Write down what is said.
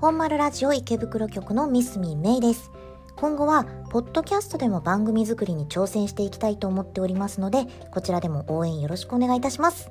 本丸ラジオ池袋局のミスミンメイです。今後は、ポッドキャストでも番組作りに挑戦していきたいと思っておりますので、こちらでも応援よろしくお願いいたします。